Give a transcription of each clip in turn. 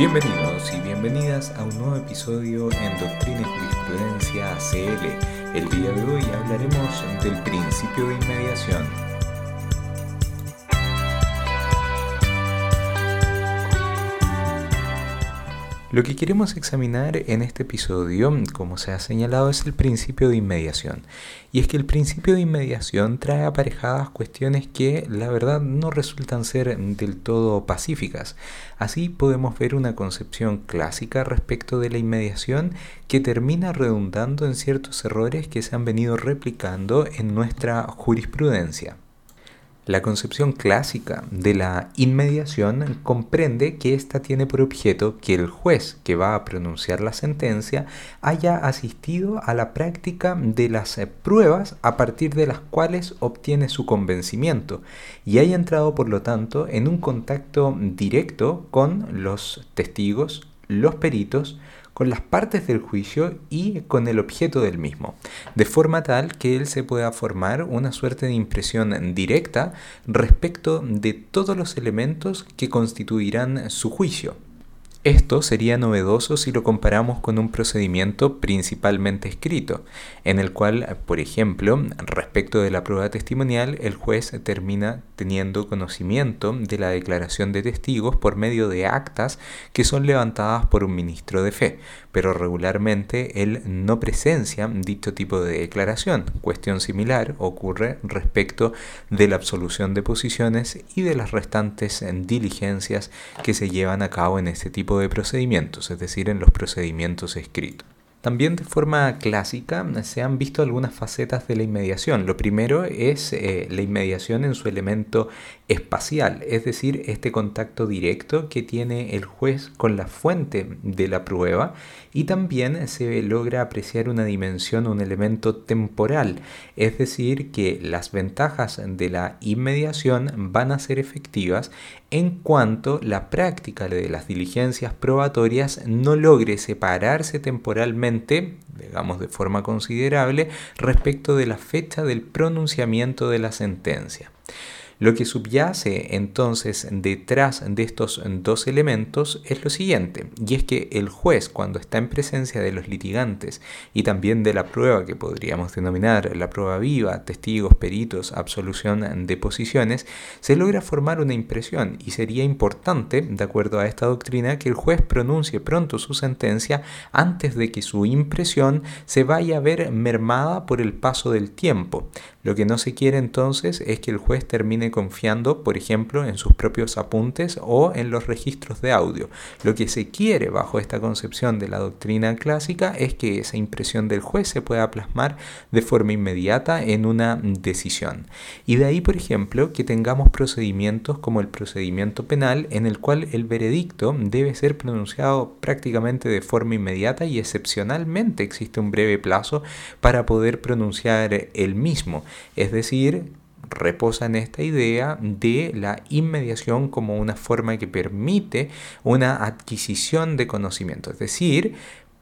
Bienvenidos y bienvenidas a un nuevo episodio en Doctrina y Jurisprudencia ACL. El día de hoy hablaremos del principio de inmediación. Lo que queremos examinar en este episodio, como se ha señalado, es el principio de inmediación. Y es que el principio de inmediación trae aparejadas cuestiones que la verdad no resultan ser del todo pacíficas. Así podemos ver una concepción clásica respecto de la inmediación que termina redundando en ciertos errores que se han venido replicando en nuestra jurisprudencia. La concepción clásica de la inmediación comprende que ésta tiene por objeto que el juez que va a pronunciar la sentencia haya asistido a la práctica de las pruebas a partir de las cuales obtiene su convencimiento y haya entrado por lo tanto en un contacto directo con los testigos, los peritos, con las partes del juicio y con el objeto del mismo, de forma tal que él se pueda formar una suerte de impresión directa respecto de todos los elementos que constituirán su juicio. Esto sería novedoso si lo comparamos con un procedimiento principalmente escrito, en el cual, por ejemplo, respecto de la prueba testimonial, el juez termina teniendo conocimiento de la declaración de testigos por medio de actas que son levantadas por un ministro de fe, pero regularmente él no presencia dicho tipo de declaración. Cuestión similar ocurre respecto de la absolución de posiciones y de las restantes diligencias que se llevan a cabo en este tipo de procedimientos, es decir, en los procedimientos escritos. También de forma clásica se han visto algunas facetas de la inmediación. Lo primero es eh, la inmediación en su elemento espacial, es decir, este contacto directo que tiene el juez con la fuente de la prueba y también se logra apreciar una dimensión, un elemento temporal, es decir, que las ventajas de la inmediación van a ser efectivas en cuanto la práctica de las diligencias probatorias no logre separarse temporalmente, digamos de forma considerable, respecto de la fecha del pronunciamiento de la sentencia. Lo que subyace entonces detrás de estos dos elementos es lo siguiente, y es que el juez cuando está en presencia de los litigantes y también de la prueba que podríamos denominar la prueba viva, testigos, peritos, absolución de posiciones, se logra formar una impresión y sería importante, de acuerdo a esta doctrina, que el juez pronuncie pronto su sentencia antes de que su impresión se vaya a ver mermada por el paso del tiempo. Lo que no se quiere entonces es que el juez termine confiando, por ejemplo, en sus propios apuntes o en los registros de audio. Lo que se quiere bajo esta concepción de la doctrina clásica es que esa impresión del juez se pueda plasmar de forma inmediata en una decisión. Y de ahí, por ejemplo, que tengamos procedimientos como el procedimiento penal en el cual el veredicto debe ser pronunciado prácticamente de forma inmediata y excepcionalmente existe un breve plazo para poder pronunciar el mismo. Es decir, reposa en esta idea de la inmediación como una forma que permite una adquisición de conocimiento, es decir,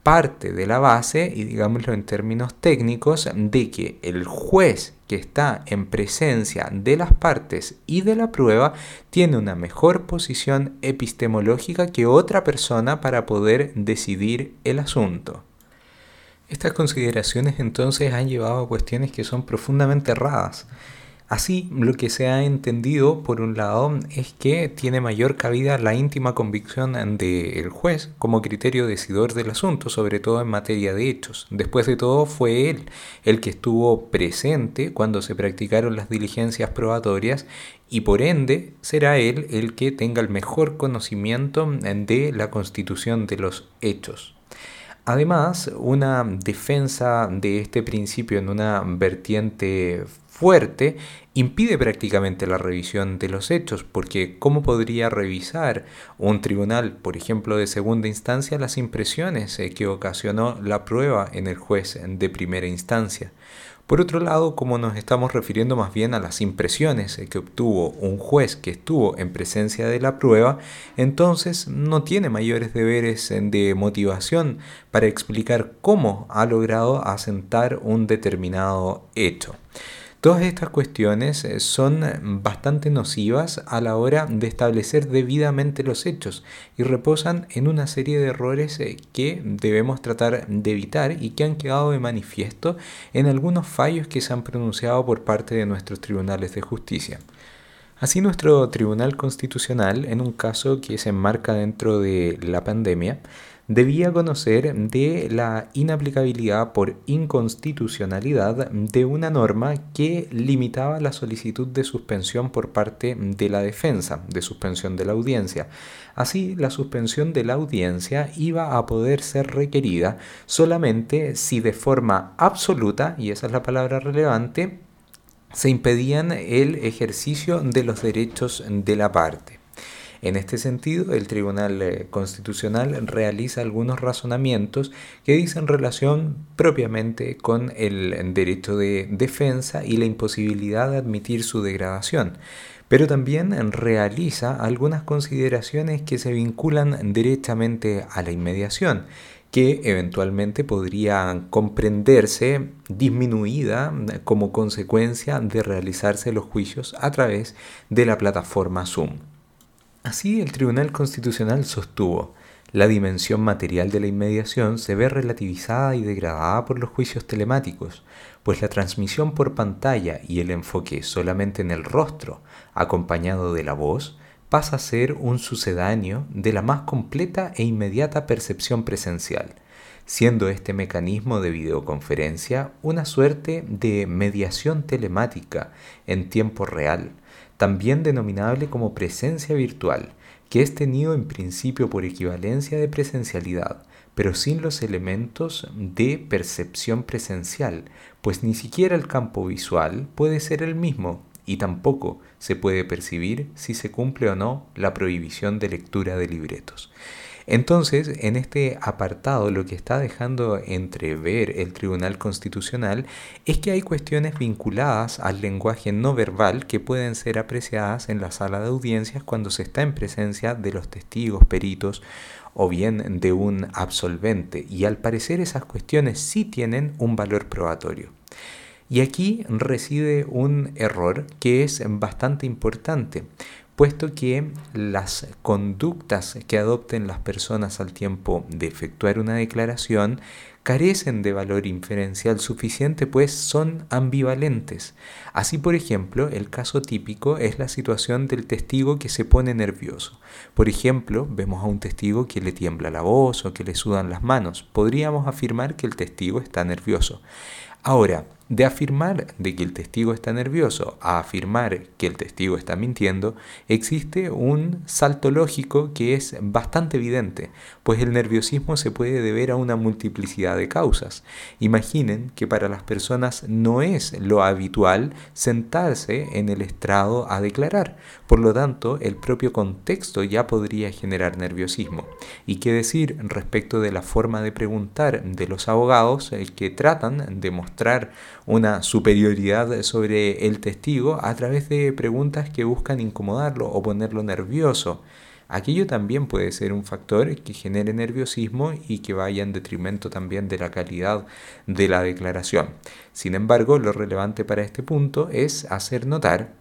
parte de la base, y digámoslo en términos técnicos, de que el juez que está en presencia de las partes y de la prueba tiene una mejor posición epistemológica que otra persona para poder decidir el asunto. Estas consideraciones entonces han llevado a cuestiones que son profundamente erradas. Así, lo que se ha entendido, por un lado, es que tiene mayor cabida la íntima convicción del juez como criterio decidor del asunto, sobre todo en materia de hechos. Después de todo, fue él el que estuvo presente cuando se practicaron las diligencias probatorias y por ende será él el que tenga el mejor conocimiento de la constitución de los hechos. Además, una defensa de este principio en una vertiente fuerte impide prácticamente la revisión de los hechos, porque ¿cómo podría revisar un tribunal, por ejemplo, de segunda instancia, las impresiones eh, que ocasionó la prueba en el juez de primera instancia? Por otro lado, como nos estamos refiriendo más bien a las impresiones eh, que obtuvo un juez que estuvo en presencia de la prueba, entonces no tiene mayores deberes eh, de motivación para explicar cómo ha logrado asentar un determinado hecho. Todas estas cuestiones eh, son bastante nocivas a la hora de establecer debidamente los hechos y reposan en una serie de errores eh, que debemos tratar de evitar y que han quedado de manifiesto en algunos fallos que se han pronunciado por parte de nuestros tribunales de justicia. Así nuestro Tribunal Constitucional, en un caso que se enmarca dentro de la pandemia, debía conocer de la inaplicabilidad por inconstitucionalidad de una norma que limitaba la solicitud de suspensión por parte de la defensa, de suspensión de la audiencia. Así, la suspensión de la audiencia iba a poder ser requerida solamente si de forma absoluta, y esa es la palabra relevante, se impedían el ejercicio de los derechos de la parte. En este sentido, el Tribunal eh, Constitucional realiza algunos razonamientos que dicen relación propiamente con el derecho de defensa y la imposibilidad de admitir su degradación pero también realiza algunas consideraciones que se vinculan directamente a la inmediación, que eventualmente podrían comprenderse disminuida como consecuencia de realizarse los juicios a través de la plataforma Zoom. Así, el Tribunal Constitucional sostuvo, la dimensión material de la inmediación se ve relativizada y degradada por los juicios telemáticos, pues la transmisión por pantalla y el enfoque solamente en el rostro, acompañado de la voz, pasa a ser un sucedáneo de la más completa e inmediata percepción presencial, siendo este mecanismo de videoconferencia una suerte de mediación telemática en tiempo real, también denominable como presencia virtual, que es tenido en principio por equivalencia de presencialidad, pero sin los elementos de percepción presencial, pues ni siquiera el campo visual puede ser el mismo y tampoco se puede percibir si se cumple o no la prohibición de lectura de libretos. Entonces, en este apartado lo que está dejando entrever el Tribunal Constitucional es que hay cuestiones vinculadas al lenguaje no verbal que pueden ser apreciadas en la sala de audiencias cuando se está en presencia de los testigos, peritos o bien de un absolvente. Y al parecer esas cuestiones sí tienen un valor probatorio. Y aquí reside un error que es bastante importante, puesto que las conductas que adopten las personas al tiempo de efectuar una declaración carecen de valor inferencial suficiente, pues son ambivalentes. Así, por ejemplo, el caso típico es la situación del testigo que se pone nervioso. Por ejemplo, vemos a un testigo que le tiembla la voz o que le sudan las manos. Podríamos afirmar que el testigo está nervioso. Ahora, de afirmar de que el testigo está nervioso a afirmar que el testigo está mintiendo, existe un salto lógico que es bastante evidente, pues el nerviosismo se puede deber a una multiplicidad de causas. Imaginen que para las personas no es lo habitual sentarse en el estrado a declarar, por lo tanto el propio contexto ya podría generar nerviosismo. ¿Y qué decir respecto de la forma de preguntar de los abogados eh, que tratan de mostrar una superioridad sobre el testigo a través de preguntas que buscan incomodarlo o ponerlo nervioso. Aquello también puede ser un factor que genere nerviosismo y que vaya en detrimento también de la calidad de la declaración. Sin embargo, lo relevante para este punto es hacer notar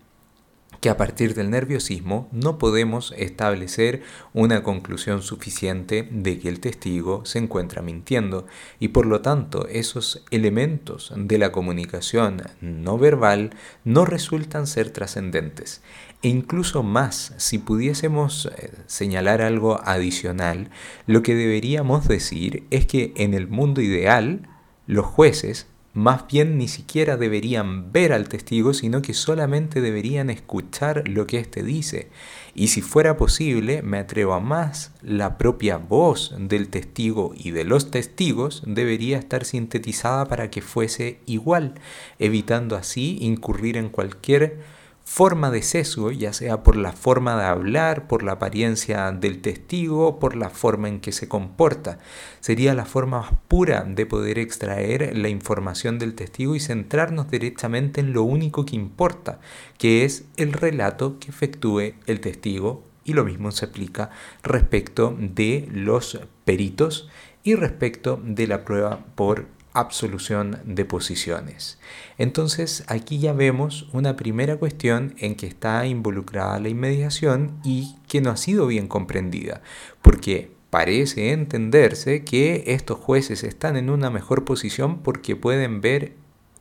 que a partir del nerviosismo no podemos establecer una conclusión suficiente de que el testigo se encuentra mintiendo y por lo tanto esos elementos de la comunicación no verbal no resultan ser trascendentes. E incluso más, si pudiésemos eh, señalar algo adicional, lo que deberíamos decir es que en el mundo ideal los jueces más bien ni siquiera deberían ver al testigo, sino que solamente deberían escuchar lo que éste dice. Y si fuera posible, me atrevo a más, la propia voz del testigo y de los testigos debería estar sintetizada para que fuese igual, evitando así incurrir en cualquier forma de sesgo, ya sea por la forma de hablar, por la apariencia del testigo, por la forma en que se comporta. Sería la forma más pura de poder extraer la información del testigo y centrarnos directamente en lo único que importa, que es el relato que efectúe el testigo y lo mismo se aplica respecto de los peritos y respecto de la prueba por absolución de posiciones. Entonces aquí ya vemos una primera cuestión en que está involucrada la inmediación y que no ha sido bien comprendida, porque parece entenderse que estos jueces están en una mejor posición porque pueden ver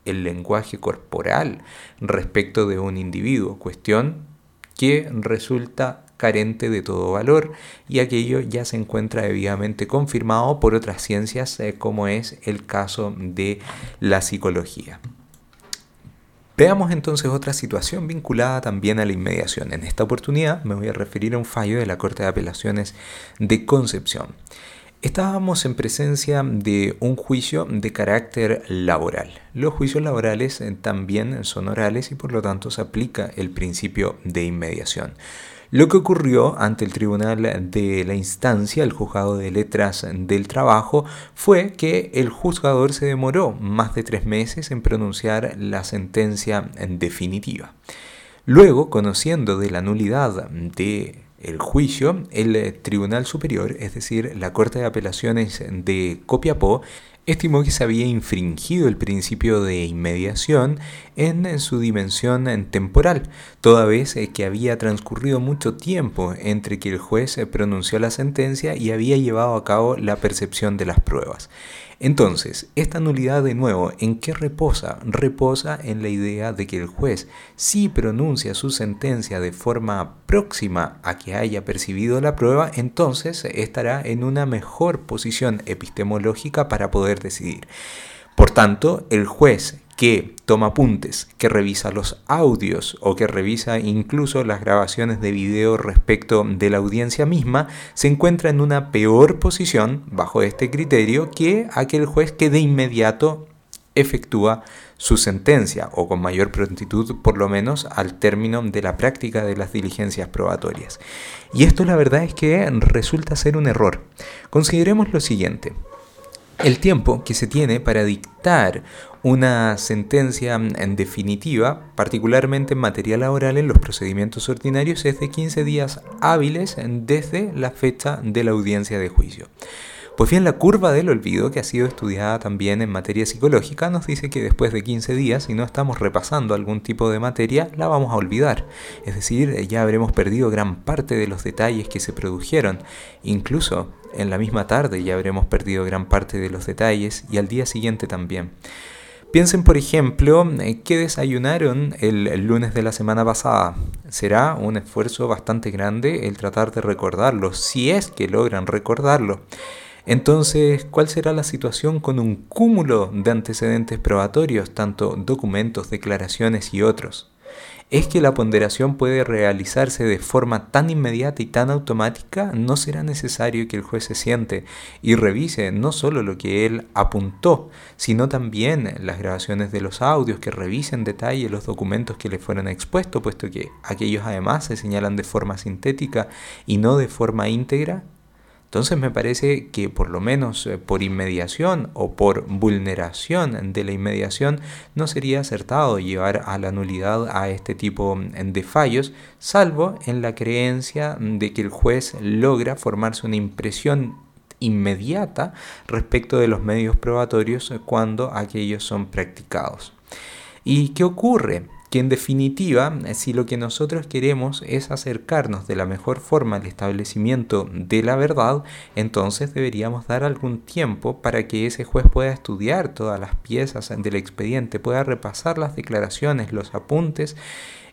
el lenguaje corporal respecto de un individuo, cuestión que resulta carente de todo valor y aquello ya se encuentra debidamente confirmado por otras ciencias eh, como es el caso de la psicología. Veamos entonces otra situación vinculada también a la inmediación. En esta oportunidad me voy a referir a un fallo de la Corte de Apelaciones de Concepción. Estábamos en presencia de un juicio de carácter laboral. Los juicios laborales eh, también son orales y por lo tanto se aplica el principio de inmediación. Lo que ocurrió ante el tribunal de la instancia, el juzgado de letras del trabajo, fue que el juzgador se demoró más de tres meses en pronunciar la sentencia definitiva. Luego, conociendo de la nulidad de el juicio, el Tribunal Superior, es decir, la Corte de Apelaciones de Copiapó, estimó que se había infringido el principio de inmediación en su dimensión temporal, toda vez que había transcurrido mucho tiempo entre que el juez pronunció la sentencia y había llevado a cabo la percepción de las pruebas. Entonces, esta nulidad de nuevo, ¿en qué reposa? Reposa en la idea de que el juez, si pronuncia su sentencia de forma próxima a que haya percibido la prueba, entonces estará en una mejor posición epistemológica para poder decidir. Por tanto, el juez que toma apuntes, que revisa los audios o que revisa incluso las grabaciones de video respecto de la audiencia misma, se encuentra en una peor posición bajo este criterio que aquel juez que de inmediato efectúa su sentencia o con mayor prontitud por lo menos al término de la práctica de las diligencias probatorias. Y esto la verdad es que resulta ser un error. Consideremos lo siguiente. El tiempo que se tiene para dictar una sentencia en definitiva, particularmente en materia laboral en los procedimientos ordinarios, es de 15 días hábiles desde la fecha de la audiencia de juicio. Pues bien, la curva del olvido, que ha sido estudiada también en materia psicológica, nos dice que después de 15 días, si no estamos repasando algún tipo de materia, la vamos a olvidar. Es decir, ya habremos perdido gran parte de los detalles que se produjeron. Incluso en la misma tarde ya habremos perdido gran parte de los detalles y al día siguiente también. Piensen, por ejemplo, eh, qué desayunaron el, lunes de la semana pasada. Será un esfuerzo bastante grande el tratar de recordarlo, si es que logran recordarlo. Entonces, ¿cuál será la situación con un cúmulo de antecedentes probatorios, tanto documentos, declaraciones y otros? es que la ponderación puede realizarse de forma tan inmediata y tan automática, no será necesario que el juez se siente y revise no solo lo que él apuntó, sino también las grabaciones de los audios, que revisen en detalle los documentos que le fueron expuestos, puesto que aquellos además se señalan de forma sintética y no de forma íntegra, entonces me parece que por lo menos eh, por inmediación o por vulneración de la inmediación no sería acertado llevar a la nulidad a este tipo mm, de fallos, salvo en la creencia de que el juez logra formarse una impresión inmediata respecto de los medios probatorios cuando aquellos son practicados. ¿Y qué ocurre? Que en definitiva, si lo que nosotros queremos es acercarnos de la mejor forma al establecimiento de la verdad, entonces deberíamos dar algún tiempo para que ese juez pueda estudiar todas las piezas del expediente, pueda repasar las declaraciones, los apuntes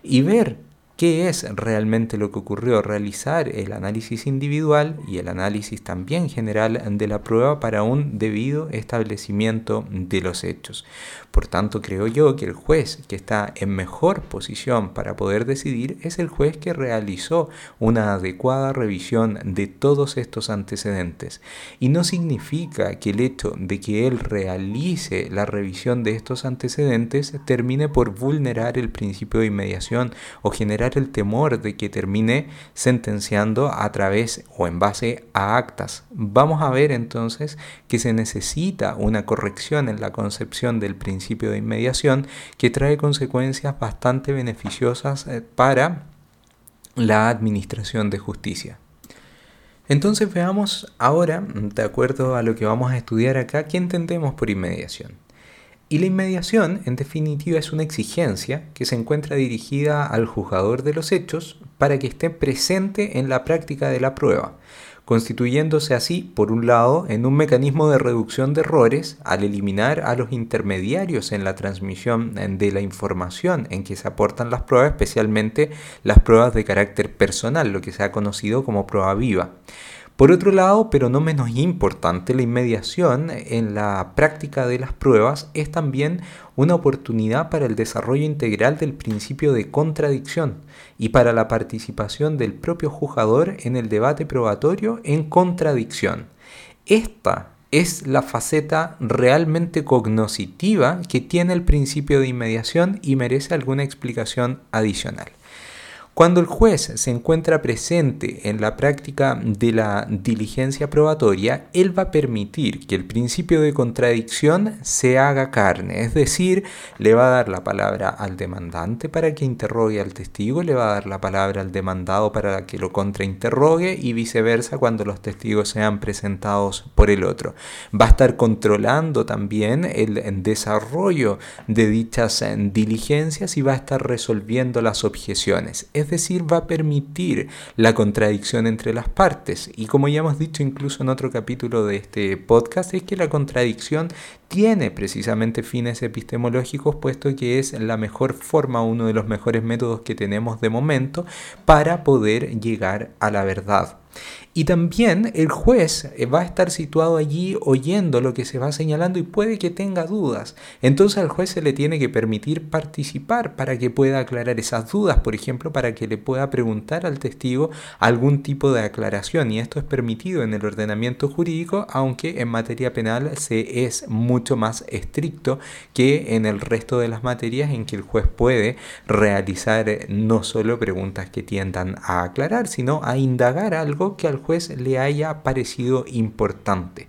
y ver qué es realmente lo que ocurrió, realizar el análisis individual y el análisis también general de la prueba para un debido establecimiento de los hechos. Por tanto, creo yo que el juez que está en mejor posición para poder decidir es el juez que realizó una adecuada revisión de todos estos antecedentes. Y no significa que el hecho de que él realice la revisión de estos antecedentes termine por vulnerar el principio de inmediación o generar el temor de que termine sentenciando a través o en base a actas. Vamos a ver entonces que se necesita una corrección en la concepción del principio de inmediación que trae consecuencias bastante beneficiosas eh, para la administración de justicia. Entonces veamos ahora, de acuerdo a lo que vamos a estudiar acá, qué entendemos por inmediación. Y la inmediación, en definitiva, es una exigencia que se encuentra dirigida al juzgador de los hechos para que esté presente en la práctica de la prueba, constituyéndose así, por un lado, en un mecanismo de reducción de errores al eliminar a los intermediarios en la transmisión de la información en que se aportan las pruebas, especialmente las pruebas de carácter personal, lo que se ha conocido como prueba viva. Por otro lado, pero no menos importante, la inmediación en la práctica de las pruebas es también una oportunidad para el desarrollo integral del principio de contradicción y para la participación del propio juzgador en el debate probatorio en contradicción. Esta es la faceta realmente cognoscitiva que tiene el principio de inmediación y merece alguna explicación adicional. Cuando el juez se encuentra presente en la práctica de la diligencia probatoria, él va a permitir que el principio de contradicción se haga carne, es decir, le va a dar la palabra al demandante para que interrogue al testigo, le va a dar la palabra al demandado para que lo contrainterrogue y viceversa cuando los testigos sean presentados por el otro. Va a estar controlando también el desarrollo de dichas diligencias y va a estar resolviendo las objeciones es decir, va a permitir la contradicción entre las partes. Y como ya hemos dicho incluso en otro capítulo de este podcast, es que la contradicción tiene precisamente fines epistemológicos, puesto que es la mejor forma, uno de los mejores métodos que tenemos de momento para poder llegar a la verdad. Y también el juez va a estar situado allí oyendo lo que se va señalando y puede que tenga dudas. Entonces al juez se le tiene que permitir participar para que pueda aclarar esas dudas, por ejemplo, para que le pueda preguntar al testigo algún tipo de aclaración. Y esto es permitido en el ordenamiento jurídico, aunque en materia penal se es mucho más estricto que en el resto de las materias en que el juez puede realizar eh, no solo preguntas que tiendan a aclarar, sino a indagar algo que al juez le haya parecido importante.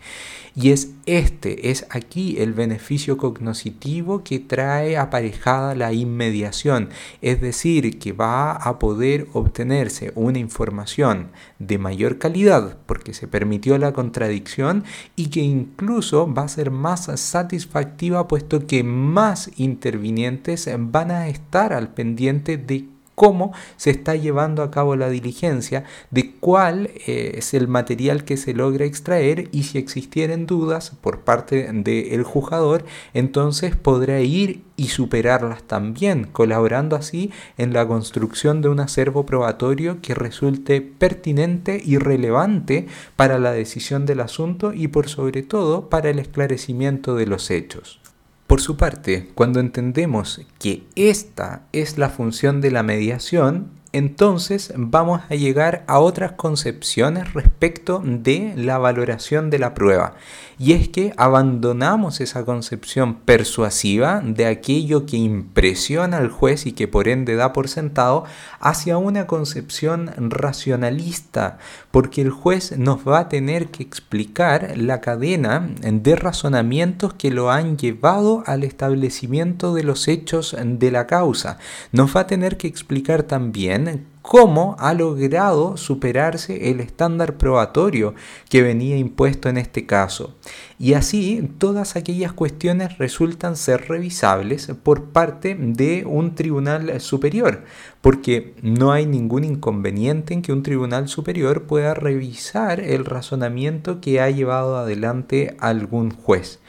Y es este, es aquí el beneficio cognoscitivo que trae aparejada la inmediación, es decir, que va a poder obtenerse una información de mayor calidad porque se permitió la contradicción y que incluso va a ser más satisfactiva puesto que más intervinientes van a estar al pendiente de cómo se está llevando a cabo la diligencia, de cuál eh, es el material que se logra extraer y si existieren dudas por parte del juzgador, entonces podrá ir y superarlas también, colaborando así en la construcción de un acervo probatorio que resulte pertinente y relevante para la decisión del asunto y por sobre todo para el esclarecimiento de los hechos. Por su parte, cuando entendemos que esta es la función de la mediación, entonces vamos a llegar a otras concepciones respecto de la valoración de la prueba. Y es que abandonamos esa concepción persuasiva de aquello que impresiona al juez y que por ende da por sentado hacia una concepción racionalista, porque el juez nos va a tener que explicar la cadena de razonamientos que lo han llevado al establecimiento de los hechos de la causa. Nos va a tener que explicar también cómo ha logrado superarse el estándar probatorio que venía impuesto en este caso. Y así todas aquellas cuestiones resultan ser revisables por parte de un tribunal superior, porque no hay ningún inconveniente en que un tribunal superior pueda revisar el razonamiento que ha llevado adelante algún juez.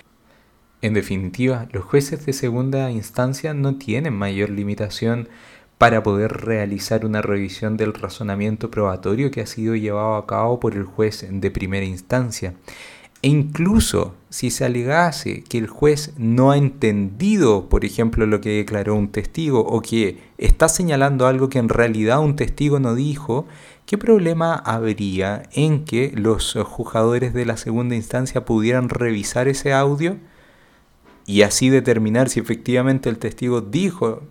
En definitiva, los jueces de segunda instancia no tienen mayor limitación para poder realizar una revisión del razonamiento probatorio que ha sido llevado a cabo por el juez de primera instancia. E incluso si se alegase que el juez no ha entendido, por ejemplo, lo que declaró un testigo o que está señalando algo que en realidad un testigo no dijo, ¿qué problema habría en que los juzgadores de la segunda instancia pudieran revisar ese audio y así determinar si efectivamente el testigo dijo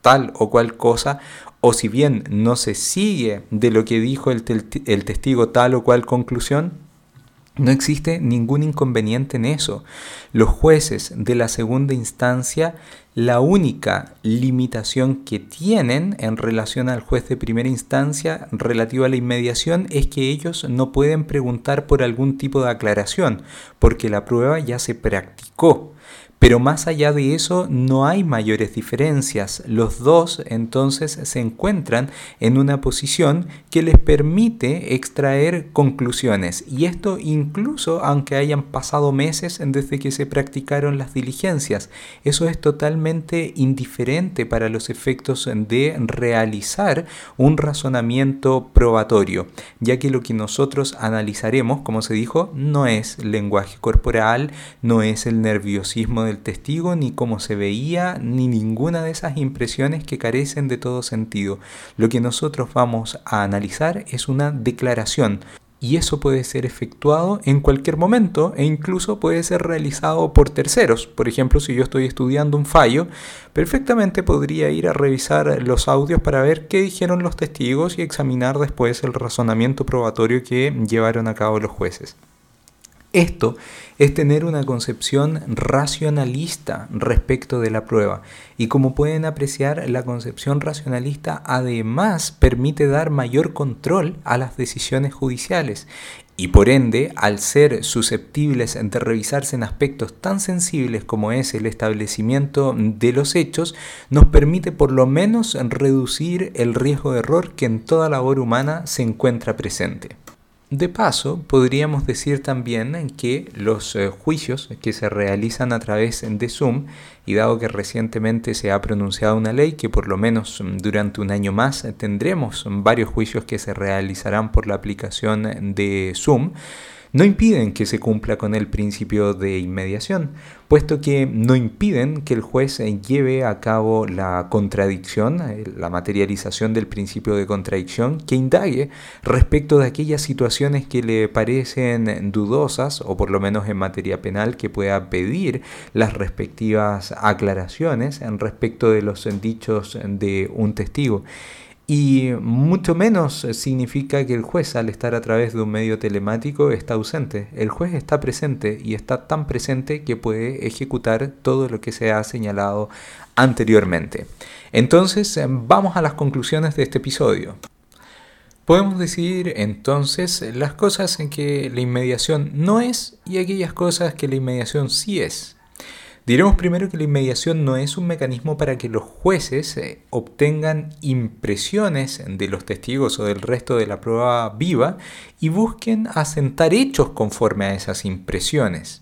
tal o cual cosa, o si bien no se sigue de lo que dijo el, testigo tal o cual conclusión, No existe ningún inconveniente en eso. Los jueces de la segunda instancia, la única limitación que tienen en relación al juez de primera instancia relativa a la inmediación es que ellos no pueden preguntar por algún tipo de aclaración, porque la prueba ya se practicó. Pero más allá de eso no hay mayores diferencias. Los dos entonces se encuentran en una posición que les permite extraer conclusiones. Y esto incluso aunque hayan pasado meses desde que se practicaron las diligencias. Eso es totalmente indiferente para los efectos de realizar un razonamiento probatorio, ya que lo que nosotros analizaremos, como se dijo, no es lenguaje corporal, no es el nerviosismo del testigo, ni cómo se veía, ni ninguna de esas impresiones que carecen de todo sentido. Lo que nosotros vamos a analizar es una declaración. Y eso puede ser efectuado en cualquier momento e incluso puede ser realizado por terceros. Por ejemplo, si yo estoy estudiando un fallo, perfectamente podría ir a revisar los audios para ver qué dijeron los testigos y examinar después el razonamiento probatorio que llevaron a cabo los jueces. Esto es tener una concepción racionalista respecto de la prueba. Y como pueden apreciar, la concepción racionalista además permite dar mayor control a las decisiones judiciales. Y por ende, al ser susceptibles de revisarse en aspectos tan sensibles como es el establecimiento de los hechos, nos permite por lo menos reducir el riesgo de error que en toda labor humana se encuentra presente. De paso, podríamos decir también que los eh, juicios que se realizan a través de Zoom, y dado que recientemente se ha pronunciado una ley que por lo menos mm, durante un año más tendremos varios juicios que se realizarán por la aplicación de Zoom, no impiden que se cumpla con el principio de inmediación, puesto que no impiden que el juez lleve a cabo la contradicción, eh, la materialización del principio de contradicción, que indague respecto de aquellas situaciones que le parecen dudosas, o por lo menos en materia penal, que pueda pedir las respectivas aclaraciones en respecto de los dichos de un testigo. Y mucho menos significa que el juez al estar a través de un medio telemático está ausente. El juez está presente y está tan presente que puede ejecutar todo lo que se ha señalado anteriormente. Entonces vamos a las conclusiones de este episodio. Podemos decir entonces las cosas en que la inmediación no es y aquellas cosas que la inmediación sí es. Diremos primero que la inmediación no es un mecanismo para que los jueces eh, obtengan impresiones de los testigos o del resto de la prueba viva y busquen asentar hechos conforme a esas impresiones.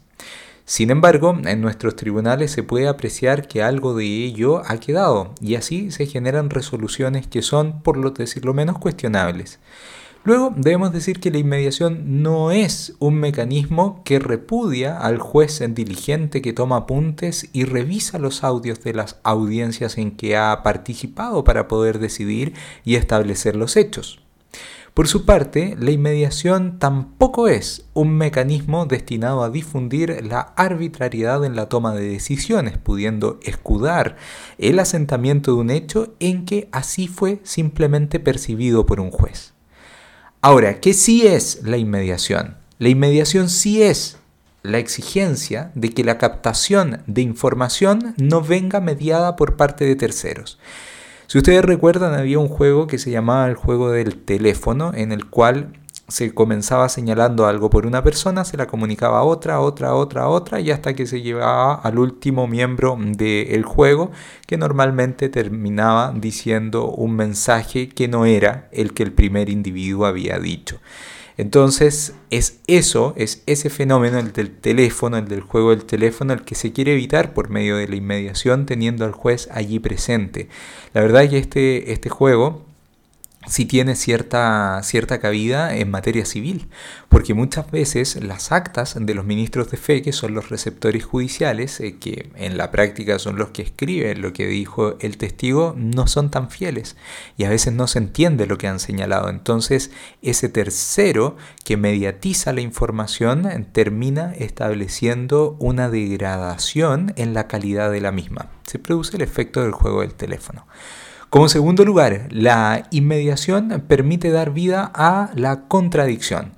Sin embargo, en nuestros tribunales se puede apreciar que algo de ello ha quedado y así se generan resoluciones que son, por lo decirlo menos, cuestionables. Luego debemos decir que la inmediación no es un mecanismo que repudia al juez diligente que toma apuntes y revisa los audios de las audiencias en que ha participado para poder decidir y establecer los hechos. Por su parte, la inmediación tampoco es un mecanismo destinado a difundir la arbitrariedad en la toma de decisiones, pudiendo escudar el asentamiento de un hecho en que así fue simplemente percibido por un juez. Ahora, ¿qué sí es la inmediación? La inmediación sí es la exigencia de que la captación de información no venga mediada por parte de terceros. Si ustedes recuerdan, había un juego que se llamaba el juego del teléfono, en el cual se comenzaba señalando algo por una persona, se la comunicaba a otra, otra, otra, otra, y hasta que se llevaba al último miembro del juego, que normalmente terminaba diciendo un mensaje que no era el que el primer individuo había dicho. Entonces es eso, es ese fenómeno, el del teléfono, el del juego del teléfono, el que se quiere evitar por medio de la inmediación teniendo al juez allí presente. La verdad es que este, este juego si tiene cierta, cierta cabida en materia civil, porque muchas veces las actas de los ministros de fe, que son los receptores judiciales, eh, que en la práctica son los que escriben lo que dijo el testigo, no son tan fieles y a veces no se entiende lo que han señalado. Entonces, ese tercero que mediatiza la información termina estableciendo una degradación en la calidad de la misma. Se produce el efecto del juego del teléfono. Como segundo lugar, la inmediación permite dar vida a la contradicción.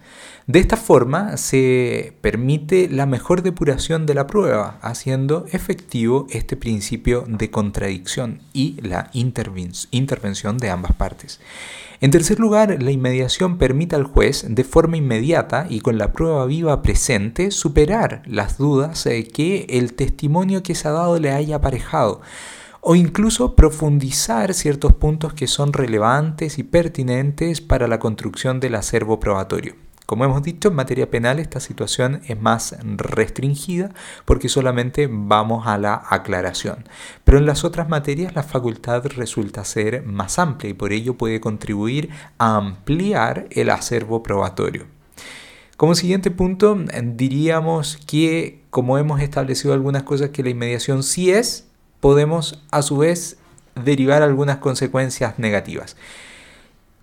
De esta forma se permite la mejor depuración de la prueba, haciendo efectivo este principio de contradicción y la intervención de ambas partes. En tercer lugar, la inmediación permite al juez, de forma inmediata y con la prueba viva presente, superar las dudas que el testimonio que se ha dado le haya aparejado o incluso profundizar ciertos puntos que son relevantes y pertinentes para la construcción del acervo probatorio. Como hemos dicho, en materia penal esta situación es más restringida porque solamente vamos a la aclaración. Pero en las otras materias la facultad resulta ser más amplia y por ello puede contribuir a ampliar el acervo probatorio. Como siguiente punto, diríamos que como hemos establecido algunas cosas que la inmediación sí es, podemos a su vez derivar algunas consecuencias negativas.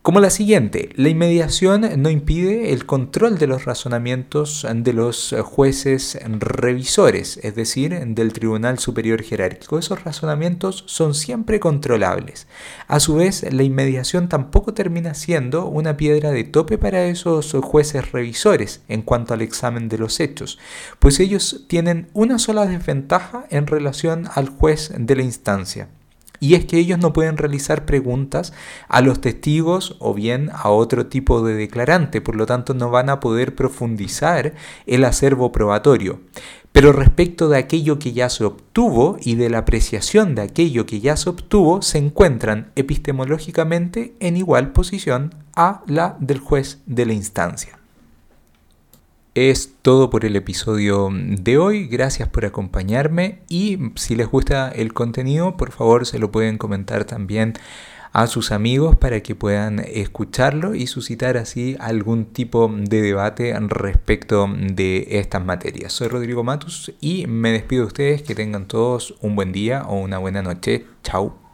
Como la siguiente, la inmediación no impide el control de los razonamientos de los jueces revisores, es decir, del Tribunal Superior Jerárquico. Esos razonamientos son siempre controlables. A su vez, la inmediación tampoco termina siendo una piedra de tope para esos jueces revisores en cuanto al examen de los hechos, pues ellos tienen una sola desventaja en relación al juez de la instancia y es que ellos no pueden realizar preguntas a los testigos o bien a otro tipo de declarante, por lo tanto no van a poder profundizar el acervo probatorio. Pero respecto de aquello que ya se obtuvo y de la apreciación de aquello que ya se obtuvo, se encuentran epistemológicamente en igual posición a la del juez de la instancia. Es todo por el episodio de hoy. Gracias por acompañarme y si les gusta el contenido, por favor se lo pueden comentar también a sus amigos para que puedan escucharlo y suscitar así algún tipo de debate respecto de estas materias. Soy Rodrigo Matus y me despido de ustedes. Que tengan todos un buen día o una buena noche. Chao.